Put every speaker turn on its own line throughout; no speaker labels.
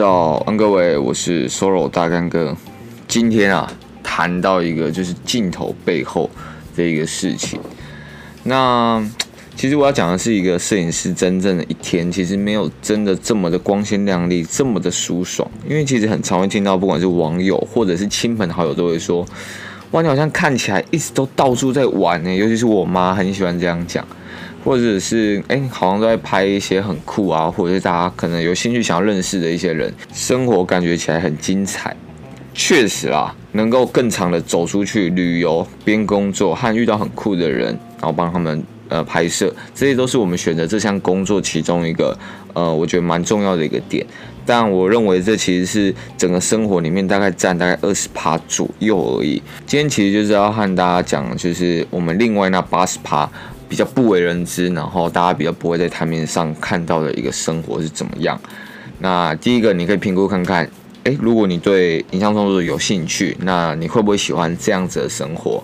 早安，各位，我是 Soro 大干哥。今天啊，谈到一个就是镜头背后的一个事情。那其实我要讲的是一个摄影师真正的一天，其实没有真的这么的光鲜亮丽，这么的舒爽。因为其实很常会听到，不管是网友或者是亲朋好友，都会说：“哇，你好像看起来一直都到处在玩呢。”尤其是我妈很喜欢这样讲。或者是哎，好像都在拍一些很酷啊，或者是大家可能有兴趣想要认识的一些人，生活感觉起来很精彩。确实啊，能够更长的走出去旅游，边工作和遇到很酷的人，然后帮他们呃拍摄，这些都是我们选择这项工作其中一个呃，我觉得蛮重要的一个点。但我认为这其实是整个生活里面大概占大概二十趴左右而已。今天其实就是要和大家讲，就是我们另外那八十趴。比较不为人知，然后大家比较不会在台面上看到的一个生活是怎么样？那第一个，你可以评估看看，诶，如果你对影像创作有兴趣，那你会不会喜欢这样子的生活？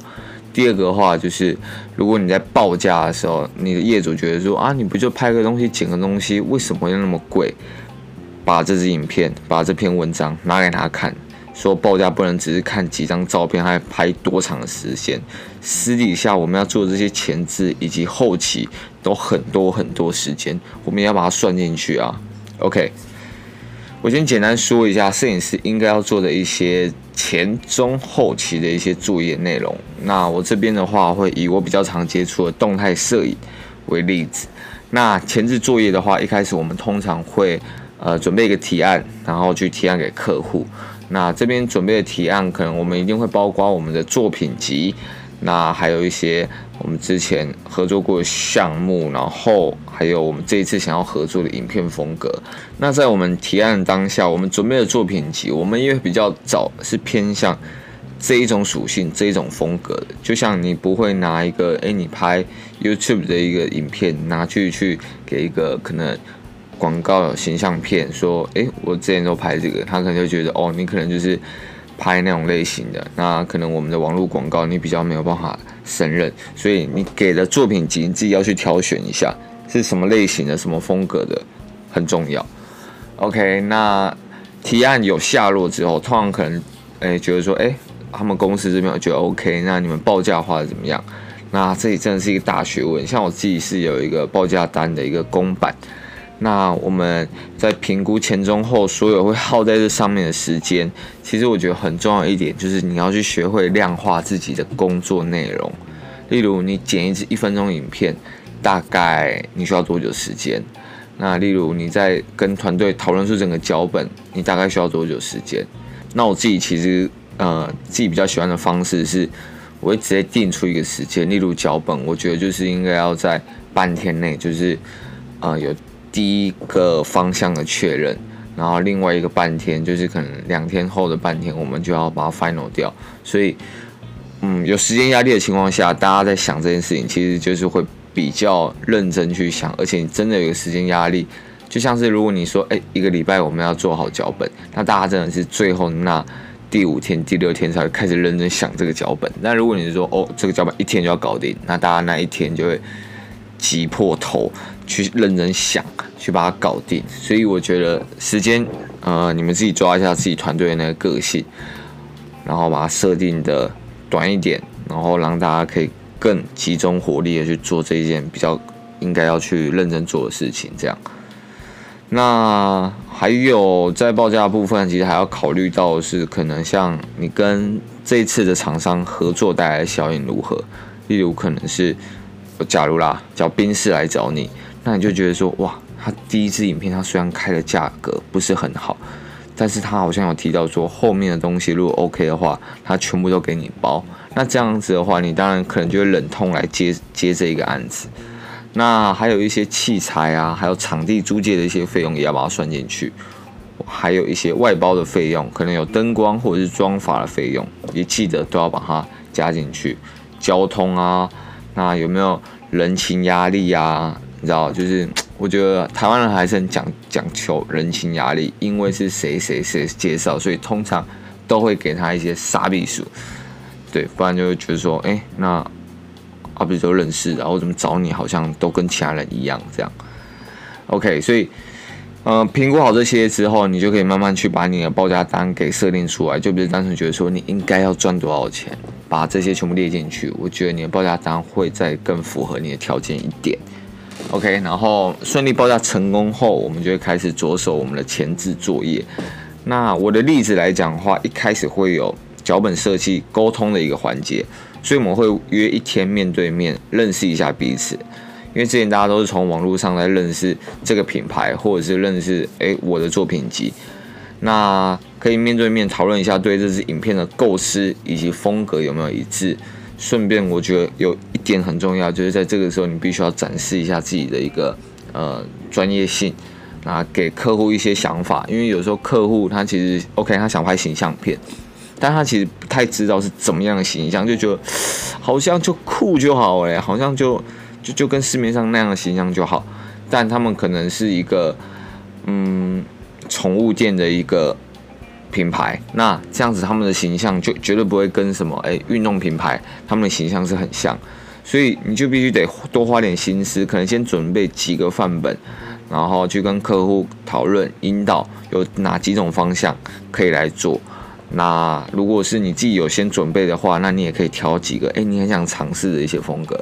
第二个的话，就是如果你在报价的时候，你的业主觉得说啊，你不就拍个东西，剪个东西，为什么要那么贵？把这支影片，把这篇文章拿给他看。说报价不能只是看几张照片，还拍多长的时间。私底下我们要做这些前置以及后期都很多很多时间，我们要把它算进去啊。OK，我先简单说一下摄影师应该要做的一些前中后期的一些作业内容。那我这边的话会以我比较常接触的动态摄影为例子。那前置作业的话，一开始我们通常会呃准备一个提案，然后去提案给客户。那这边准备的提案，可能我们一定会包括我们的作品集，那还有一些我们之前合作过的项目，然后还有我们这一次想要合作的影片风格。那在我们提案当下，我们准备的作品集，我们因为比较早是偏向这一种属性、这一种风格的，就像你不会拿一个，诶，你拍 YouTube 的一个影片拿去去给一个可能。广告有形象片说，诶，我之前都拍这个，他可能就觉得，哦，你可能就是拍那种类型的，那可能我们的网络广告你比较没有办法胜任，所以你给的作品集你自己要去挑选一下是什么类型的、什么风格的，很重要。OK，那提案有下落之后，通常可能，诶，觉得说，诶，他们公司这边我觉得 OK，那你们报价话怎么样？那这里真的是一个大学问，像我自己是有一个报价单的一个公版。那我们在评估前中后所有会耗在这上面的时间，其实我觉得很重要一点就是你要去学会量化自己的工作内容。例如，你剪一支一分钟影片，大概你需要多久时间？那例如你在跟团队讨论出整个脚本，你大概需要多久时间？那我自己其实呃自己比较喜欢的方式是，我会直接定出一个时间。例如脚本，我觉得就是应该要在半天内，就是呃有。第一个方向的确认，然后另外一个半天就是可能两天后的半天，我们就要把它 final 掉。所以，嗯，有时间压力的情况下，大家在想这件事情，其实就是会比较认真去想，而且你真的有时间压力，就像是如果你说，哎，一个礼拜我们要做好脚本，那大家真的是最后那第五天、第六天才会开始认真想这个脚本。那如果你是说，哦，这个脚本一天就要搞定，那大家那一天就会挤破头去认真想。去把它搞定，所以我觉得时间，呃，你们自己抓一下自己团队的那个个性，然后把它设定的短一点，然后让大家可以更集中火力的去做这一件比较应该要去认真做的事情。这样，那还有在报价部分，其实还要考虑到是，可能像你跟这一次的厂商合作带来的效应如何，例如可能是，假如啦，叫宾士来找你，那你就觉得说，哇。他第一支影片，他虽然开的价格不是很好，但是他好像有提到说后面的东西如果 OK 的话，他全部都给你包。那这样子的话，你当然可能就会忍痛来接接这一个案子。那还有一些器材啊，还有场地租借的一些费用也要把它算进去，还有一些外包的费用，可能有灯光或者是装法的费用，也记得都要把它加进去。交通啊，那有没有人情压力啊？你知道，就是。我觉得台湾人还是很讲讲求人情压力，因为是谁谁谁介绍，所以通常都会给他一些杀必数，对，不然就会觉得说，哎，那啊，比如说认识，然后怎么找你，好像都跟其他人一样这样。OK，所以呃，评估好这些之后，你就可以慢慢去把你的报价单给设定出来，就不是单纯觉得说你应该要赚多少钱，把这些全部列进去。我觉得你的报价单会再更符合你的条件一点。OK，然后顺利报价成功后，我们就会开始着手我们的前置作业。那我的例子来讲的话，一开始会有脚本设计、沟通的一个环节，所以我们会约一天面对面认识一下彼此。因为之前大家都是从网络上来认识这个品牌，或者是认识诶我的作品集，那可以面对面讨论一下对这支影片的构思以及风格有没有一致。顺便我觉得有一点很重要，就是在这个时候你必须要展示一下自己的一个呃专业性，那给客户一些想法。因为有时候客户他其实 OK，他想拍形象片，但他其实不太知道是怎么样的形象，就觉得好像就酷就好哎，好像就。就就跟市面上那样的形象就好，但他们可能是一个嗯宠物店的一个品牌，那这样子他们的形象就绝对不会跟什么哎运动品牌他们的形象是很像，所以你就必须得多花点心思，可能先准备几个范本，然后去跟客户讨论引导有哪几种方向可以来做。那如果是你自己有先准备的话，那你也可以挑几个哎你很想尝试的一些风格。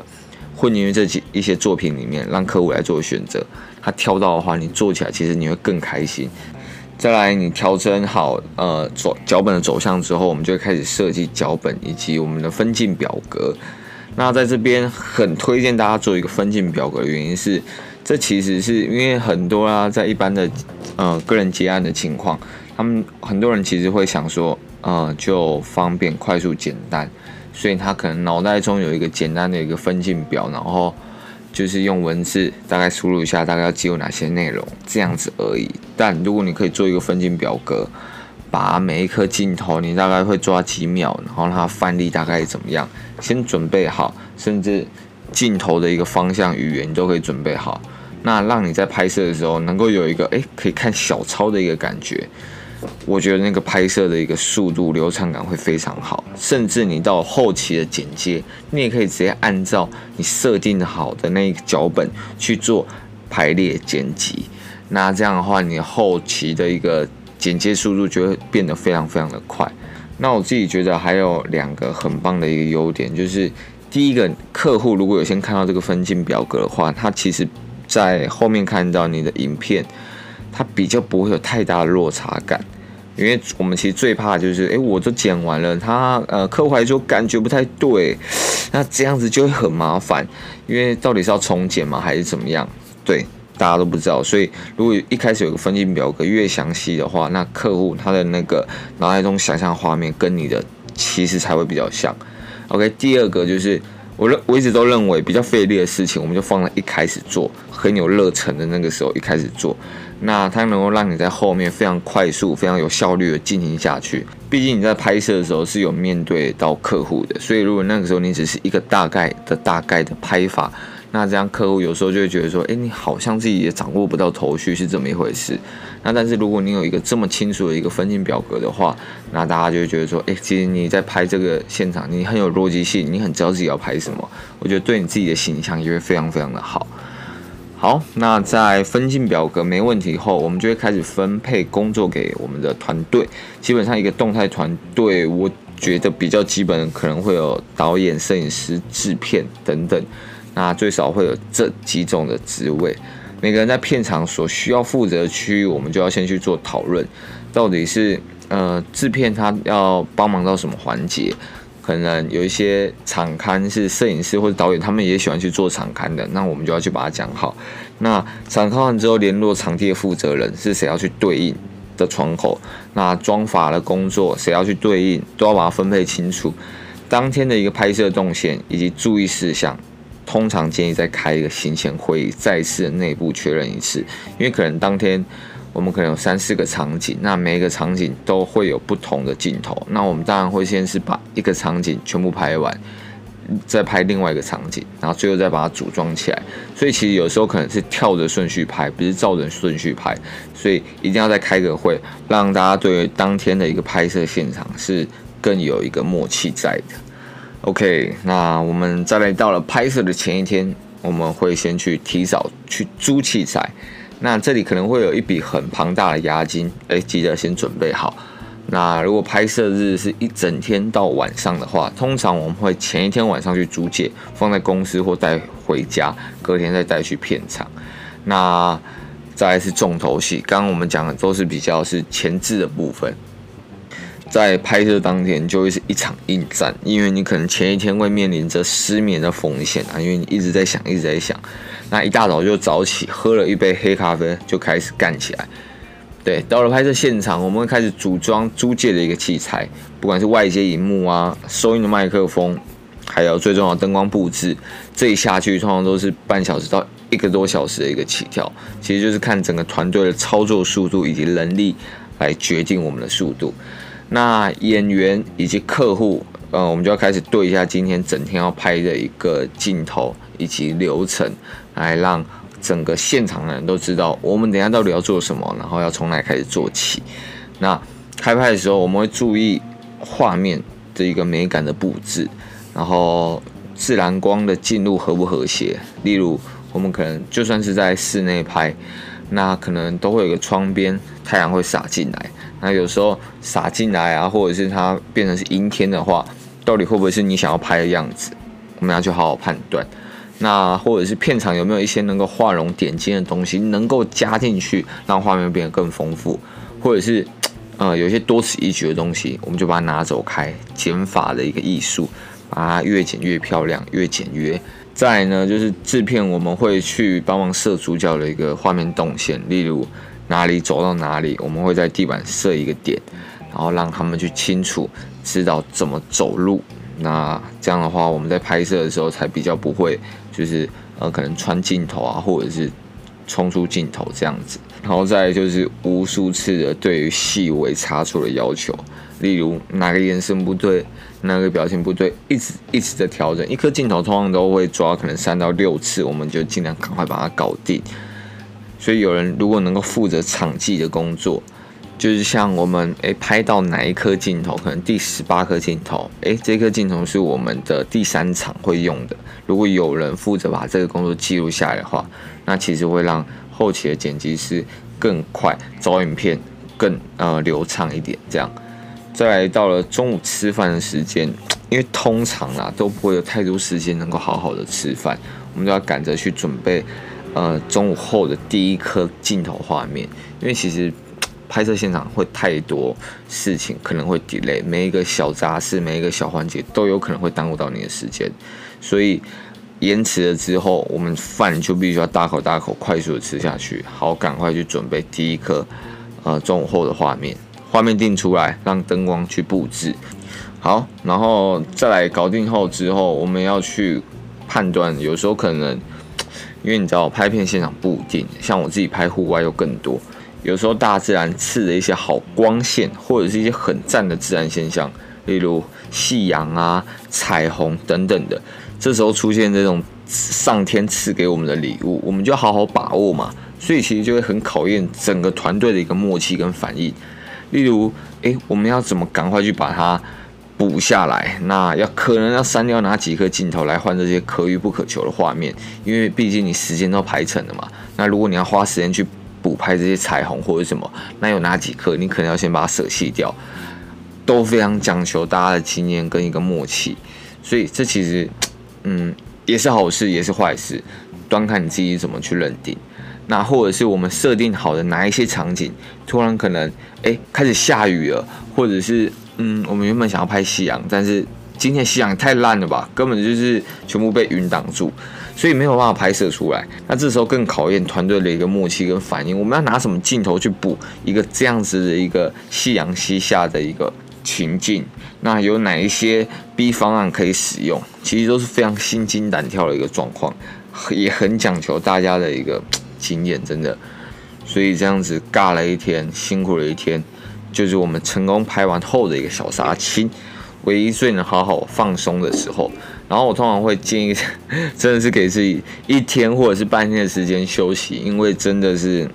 混进于这几一些作品里面，让客户来做选择。他挑到的话，你做起来其实你会更开心。再来，你调整好呃走脚本的走向之后，我们就会开始设计脚本以及我们的分镜表格。那在这边很推荐大家做一个分镜表格的原因是，这其实是因为很多啊，在一般的呃个人结案的情况，他们很多人其实会想说，呃，就方便、快速、简单。所以他可能脑袋中有一个简单的一个分镜表，然后就是用文字大概输入一下，大概要记录哪些内容这样子而已。但如果你可以做一个分镜表格，把每一颗镜头你大概会抓几秒，然后它范例大概怎么样，先准备好，甚至镜头的一个方向语言你都可以准备好，那让你在拍摄的时候能够有一个诶可以看小抄的一个感觉。我觉得那个拍摄的一个速度流畅感会非常好，甚至你到后期的剪接，你也可以直接按照你设定好的那个脚本去做排列剪辑。那这样的话，你后期的一个剪接速度就会变得非常非常的快。那我自己觉得还有两个很棒的一个优点，就是第一个，客户如果有先看到这个分镜表格的话，他其实在后面看到你的影片，他比较不会有太大的落差感。因为我们其实最怕就是，哎，我都剪完了，他呃，客户还说感觉不太对，那这样子就会很麻烦。因为到底是要重剪吗，还是怎么样？对，大家都不知道。所以如果一开始有个分镜表格越详细的话，那客户他的那个脑海中想象画面跟你的其实才会比较像。OK，第二个就是我认我一直都认为比较费力的事情，我们就放在一开始做，很有热忱的那个时候一开始做。那它能够让你在后面非常快速、非常有效率的进行下去。毕竟你在拍摄的时候是有面对到客户的，所以如果那个时候你只是一个大概的大概的拍法，那这样客户有时候就会觉得说，诶，你好像自己也掌握不到头绪是这么一回事。那但是如果你有一个这么清楚的一个分镜表格的话，那大家就会觉得说，诶，其实你在拍这个现场，你很有逻辑性，你很知道自己要拍什么。我觉得对你自己的形象也会非常非常的好。好，那在分镜表格没问题后，我们就会开始分配工作给我们的团队。基本上一个动态团队，我觉得比较基本，可能会有导演、摄影师、制片等等。那最少会有这几种的职位。每个人在片场所需要负责的区域，我们就要先去做讨论，到底是呃制片他要帮忙到什么环节。可能有一些场刊是摄影师或者导演，他们也喜欢去做场刊的，那我们就要去把它讲好。那场刊完之后，联络场地的负责人是谁要去对应的窗口？那妆发的工作谁要去对应，都要把它分配清楚。当天的一个拍摄动线以及注意事项，通常建议再开一个行前会议，再次内部确认一次，因为可能当天。我们可能有三四个场景，那每一个场景都会有不同的镜头。那我们当然会先是把一个场景全部拍完，再拍另外一个场景，然后最后再把它组装起来。所以其实有时候可能是跳着顺序拍，不是照着顺序拍。所以一定要再开个会，让大家对当天的一个拍摄现场是更有一个默契在的。OK，那我们再来到了拍摄的前一天，我们会先去提早去租器材。那这里可能会有一笔很庞大的押金，哎，记得先准备好。那如果拍摄日是一整天到晚上的话，通常我们会前一天晚上去租借，放在公司或带回家，隔天再带去片场。那再来是重头戏，刚刚我们讲的都是比较是前置的部分，在拍摄当天就会是一场硬战，因为你可能前一天会面临着失眠的风险啊，因为你一直在想，一直在想。那一大早就早起，喝了一杯黑咖啡，就开始干起来。对，到了拍摄现场，我们会开始组装租借的一个器材，不管是外接荧幕啊、收音的麦克风，还有最重要的灯光布置，这一下去通常都是半小时到一个多小时的一个起跳。其实就是看整个团队的操作速度以及能力来决定我们的速度。那演员以及客户，呃，我们就要开始对一下今天整天要拍的一个镜头以及流程，来让。整个现场的人都知道我们等下到底要做什么，然后要从哪开始做起。那开拍的时候，我们会注意画面的一个美感的布置，然后自然光的进入和不和谐。例如，我们可能就算是在室内拍，那可能都会有个窗边，太阳会洒进来。那有时候洒进来啊，或者是它变成是阴天的话，到底会不会是你想要拍的样子？我们要去好好判断。那或者是片场有没有一些能够画龙点睛的东西能够加进去，让画面变得更丰富，或者是呃有一些多此一举的东西，我们就把它拿走开，减法的一个艺术，把它越剪越漂亮，越简约。再呢，就是制片我们会去帮忙设主角的一个画面动线，例如哪里走到哪里，我们会在地板设一个点，然后让他们去清楚知道怎么走路。那这样的话，我们在拍摄的时候才比较不会，就是呃，可能穿镜头啊，或者是冲出镜头这样子。然后再就是无数次的对于细微差错的要求，例如哪个眼神不对，哪个表情不对，一直一直的调整。一颗镜头通常都会抓可能三到六次，我们就尽量赶快把它搞定。所以有人如果能够负责场记的工作。就是像我们诶拍到哪一颗镜头，可能第十八颗镜头，诶这颗镜头是我们的第三场会用的。如果有人负责把这个工作记录下来的话，那其实会让后期的剪辑师更快，找影片更呃流畅一点。这样，再来到了中午吃饭的时间，因为通常啦都不会有太多时间能够好好的吃饭，我们就要赶着去准备呃中午后的第一颗镜头画面，因为其实。拍摄现场会太多事情，可能会 delay，每一个小杂事，每一个小环节都有可能会耽误到你的时间，所以延迟了之后，我们饭就必须要大口大口快速的吃下去，好，赶快去准备第一颗呃中午后的画面，画面定出来，让灯光去布置，好，然后再来搞定后之后，我们要去判断，有时候可能因为你知道拍片现场不一定，像我自己拍户外又更多。有时候大自然赐的一些好光线，或者是一些很赞的自然现象，例如夕阳啊、彩虹等等的，这时候出现这种上天赐给我们的礼物，我们就好好把握嘛。所以其实就会很考验整个团队的一个默契跟反应。例如，诶，我们要怎么赶快去把它补下来？那要可能要删掉哪几颗镜头来换这些可遇不可求的画面？因为毕竟你时间都排成了嘛。那如果你要花时间去补拍这些彩虹或者什么，那有哪几颗你可能要先把它舍弃掉，都非常讲求大家的经验跟一个默契，所以这其实，嗯，也是好事也是坏事，端看你自己怎么去认定。那或者是我们设定好的哪一些场景，突然可能哎开始下雨了，或者是嗯我们原本想要拍夕阳，但是今天夕阳太烂了吧，根本就是全部被云挡住。所以没有办法拍摄出来，那这时候更考验团队的一个默契跟反应。我们要拿什么镜头去补一个这样子的一个夕阳西下的一个情境？那有哪一些 B 方案可以使用？其实都是非常心惊胆跳的一个状况，也很讲求大家的一个经验，真的。所以这样子尬了一天，辛苦了一天，就是我们成功拍完后的一个小杀青，唯一最能好好放松的时候。然后我通常会建议，真的是给自己一天或者是半天的时间休息，因为真的是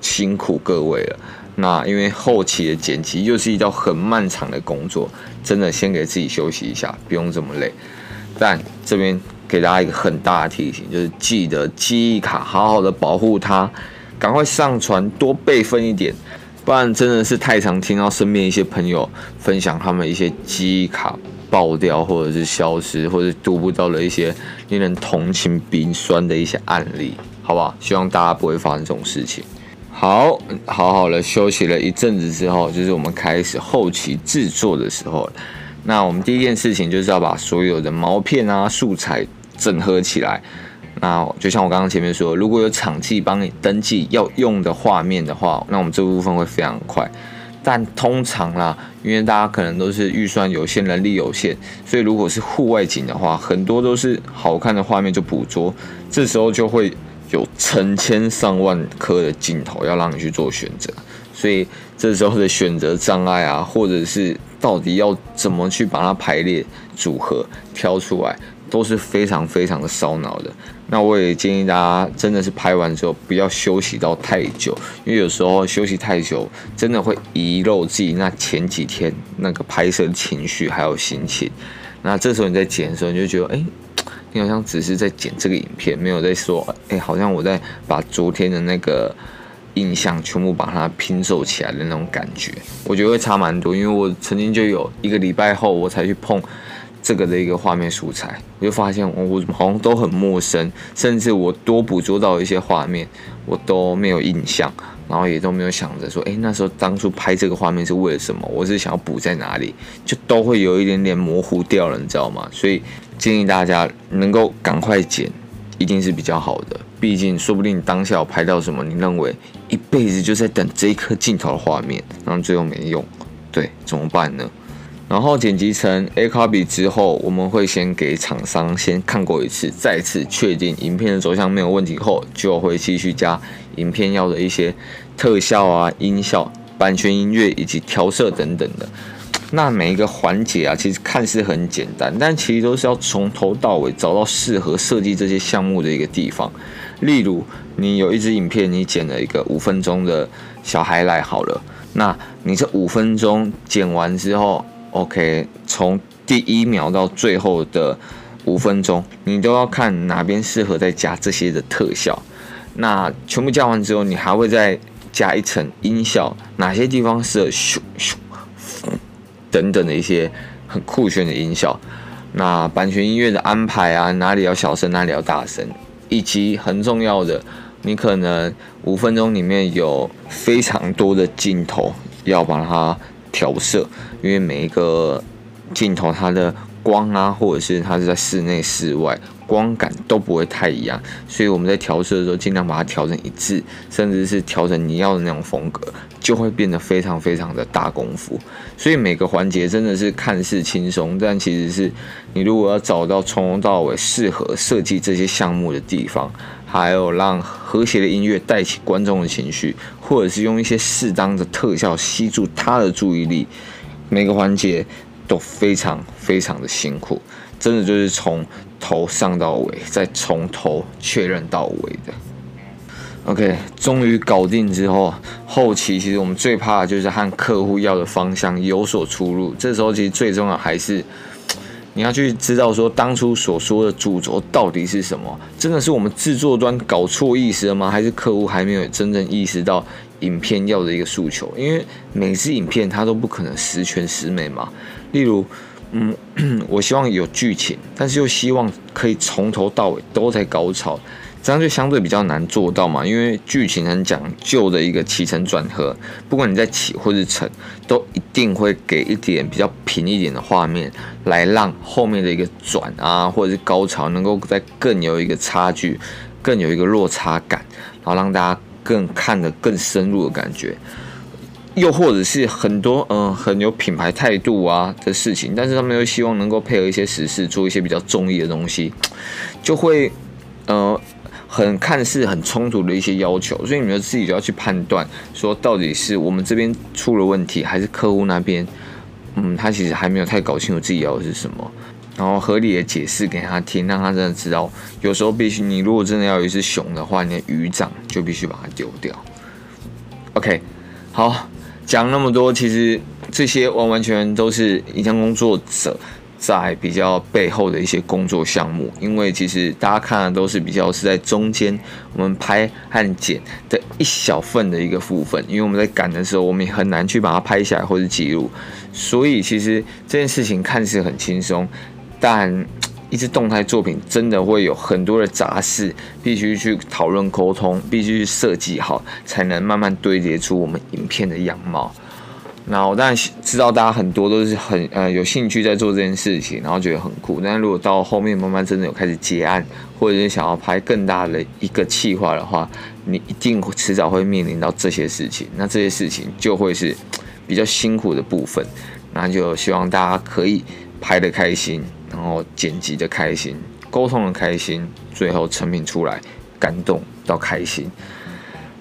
辛苦各位了。那因为后期的剪辑又是一道很漫长的工作，真的先给自己休息一下，不用这么累。但这边给大家一个很大的提醒，就是记得记忆卡好好的保护它，赶快上传，多备份一点，不然真的是太常听到身边一些朋友分享他们一些记忆卡爆掉，或者是消失，或者读不到的一些令人同情鼻酸的一些案例，好不好？希望大家不会发生这种事情。好，好好的休息了一阵子之后，就是我们开始后期制作的时候。那我们第一件事情就是要把所有的毛片啊、素材整合起来。那就像我刚刚前面说，如果有场记帮你登记要用的画面的话，那我们这部分会非常快。但通常啦，因为大家可能都是预算有限、人力有限，所以如果是户外景的话，很多都是好看的画面就捕捉，这时候就会有成千上万颗的镜头要让你去做选择，所以这时候的选择障碍啊，或者是到底要怎么去把它排列组合挑出来，都是非常非常的烧脑的。那我也建议大家真的是拍完之后不要休息到太久，因为有时候休息太久，真的会遗漏自己那前几天那个拍摄情绪还有心情。那这时候你在剪的时候，你就觉得，哎。你好像只是在剪这个影片，没有在说，哎，好像我在把昨天的那个印象全部把它拼凑起来的那种感觉，我觉得会差蛮多。因为我曾经就有一个礼拜后，我才去碰这个的一个画面素材，我就发现我我好像都很陌生，甚至我多捕捉到一些画面，我都没有印象，然后也都没有想着说，哎，那时候当初拍这个画面是为了什么？我是想要补在哪里，就都会有一点点模糊掉了，你知道吗？所以。建议大家能够赶快剪，一定是比较好的。毕竟，说不定当下有拍到什么，你认为一辈子就在等这一颗镜头的画面，然后最后没用，对，怎么办呢？然后剪辑成 A copy 之后，我们会先给厂商先看过一次，再次确定影片的走向没有问题后，就会继续加影片要的一些特效啊、音效、版权音乐以及调色等等的。那每一个环节啊，其实看似很简单，但其实都是要从头到尾找到适合设计这些项目的一个地方。例如，你有一支影片，你剪了一个五分钟的小孩来好了，那你这五分钟剪完之后，OK，从第一秒到最后的五分钟，你都要看哪边适合再加这些的特效。那全部加完之后，你还会再加一层音效，哪些地方适合咻咻。等等的一些很酷炫的音效，那版权音乐的安排啊，哪里要小声，哪里要大声，以及很重要的，你可能五分钟里面有非常多的镜头要把它调色，因为每一个镜头它的光啊，或者是它是在室内室外。光感都不会太一样，所以我们在调色的时候尽量把它调成一致，甚至是调成你要的那种风格，就会变得非常非常的大功夫。所以每个环节真的是看似轻松，但其实是你如果要找到从头到尾适合设计这些项目的地方，还有让和谐的音乐带起观众的情绪，或者是用一些适当的特效吸住他的注意力，每个环节都非常非常的辛苦。真的就是从头上到尾，再从头确认到尾的。OK，终于搞定之后，后期其实我们最怕的就是和客户要的方向有所出入。这时候其实最重要还是你要去知道说当初所说的主轴到底是什么？真的是我们制作端搞错意思了吗？还是客户还没有真正意识到影片要的一个诉求？因为每支影片它都不可能十全十美嘛。例如。嗯，我希望有剧情，但是又希望可以从头到尾都在高潮，这样就相对比较难做到嘛。因为剧情很讲究的一个起承转合，不管你在起或是承，都一定会给一点比较平一点的画面，来让后面的一个转啊，或者是高潮能够再更有一个差距，更有一个落差感，然后让大家更看得更深入的感觉。又或者是很多嗯、很有品牌态度啊的事情，但是他们又希望能够配合一些时事，做一些比较综艺的东西，就会呃很看似很冲突的一些要求，所以你们自己就要去判断，说到底是我们这边出了问题，还是客户那边嗯他其实还没有太搞清楚自己要的是什么，然后合理的解释给他听，让他真的知道，有时候必须你如果真的要有一只熊的话，你的鱼掌就必须把它丢掉。OK，好。讲那么多，其实这些完完全全都是影像工作者在比较背后的一些工作项目，因为其实大家看的都是比较是在中间，我们拍和剪的一小份的一个部分，因为我们在赶的时候，我们也很难去把它拍下来或者记录，所以其实这件事情看似很轻松，但一支动态作品真的会有很多的杂事，必须去讨论沟通，必须去设计好，才能慢慢堆叠出我们影片的样貌。那我当然知道大家很多都是很呃有兴趣在做这件事情，然后觉得很酷。但是如果到后面慢慢真的有开始结案，或者是想要拍更大的一个企划的话，你一定迟早会面临到这些事情。那这些事情就会是 比较辛苦的部分。那就希望大家可以拍得开心，然后剪辑的开心，沟通的开心，最后成品出来感动到开心。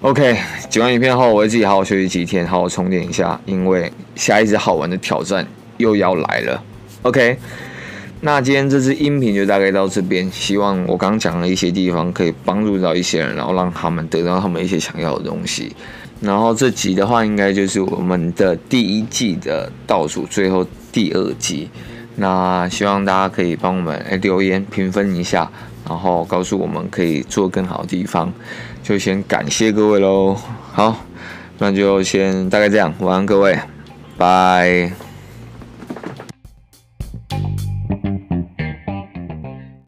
OK，剪完影片后，我会自己好好休息几天，好好充电一下，因为下一支好玩的挑战又要来了。OK，那今天这支音频就大概到这边，希望我刚讲的一些地方可以帮助到一些人，然后让他们得到他们一些想要的东西。然后这集的话，应该就是我们的第一季的倒数最后第二集。那希望大家可以帮我们留言评分一下。然后告诉我们可以做更好的地方，就先感谢各位喽。好，那就先大概这样，晚安各位，拜。